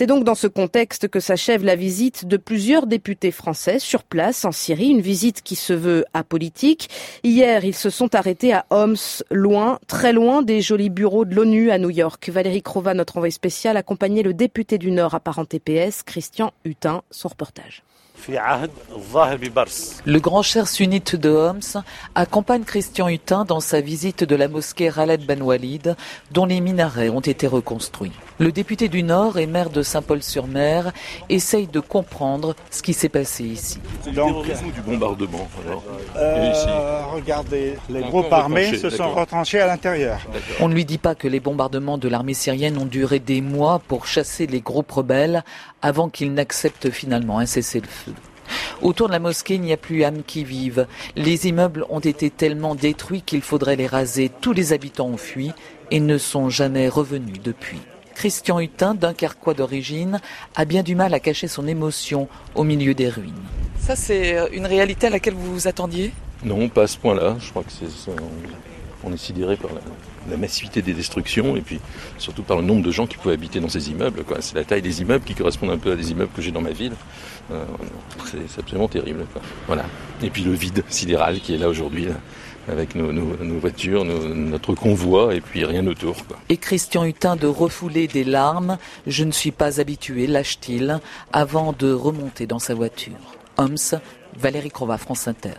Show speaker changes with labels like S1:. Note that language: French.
S1: C'est donc dans ce contexte que s'achève la visite de plusieurs députés français sur place en Syrie, une visite qui se veut apolitique. Hier, ils se sont arrêtés à Homs, loin, très loin des jolis bureaux de l'ONU à New York. Valérie Crova, notre envoyé spécial, accompagnait le député du Nord apparent TPS, Christian Hutin, son reportage.
S2: Le grand cher sunnite de Homs accompagne Christian Hutin dans sa visite de la mosquée Khaled Ben Walid, dont les minarets ont été reconstruits. Le député du Nord et maire de Saint-Paul-sur-Mer essaye de comprendre ce qui s'est passé ici.
S3: Donc, du bombardement.
S4: Euh, regardez, les groupes armés se sont retranchés à l'intérieur.
S2: On ne lui dit pas que les bombardements de l'armée syrienne ont duré des mois pour chasser les groupes rebelles avant qu'ils n'acceptent finalement un cessez-le-feu. Autour de la mosquée, il n'y a plus âme qui vive. Les immeubles ont été tellement détruits qu'il faudrait les raser. Tous les habitants ont fui et ne sont jamais revenus depuis. Christian Hutin, Dunkerquois d'origine, a bien du mal à cacher son émotion au milieu des ruines. Ça, c'est euh, une réalité à laquelle vous vous attendiez?
S3: Non, pas à ce point-là. Je crois que c'est on est sidéré par la, massivité des destructions et puis surtout par le nombre de gens qui pouvaient habiter dans ces immeubles. C'est la taille des immeubles qui correspondent un peu à des immeubles que j'ai dans ma ville. Euh, c'est absolument terrible. Voilà. Et puis le vide sidéral qui est là aujourd'hui avec nos, voitures, notre convoi et puis rien autour.
S2: Et Christian Hutin de refouler des larmes, je ne suis pas habitué, lâche-t-il, avant de remonter dans sa voiture. Homs, Valérie Crova, France Inter.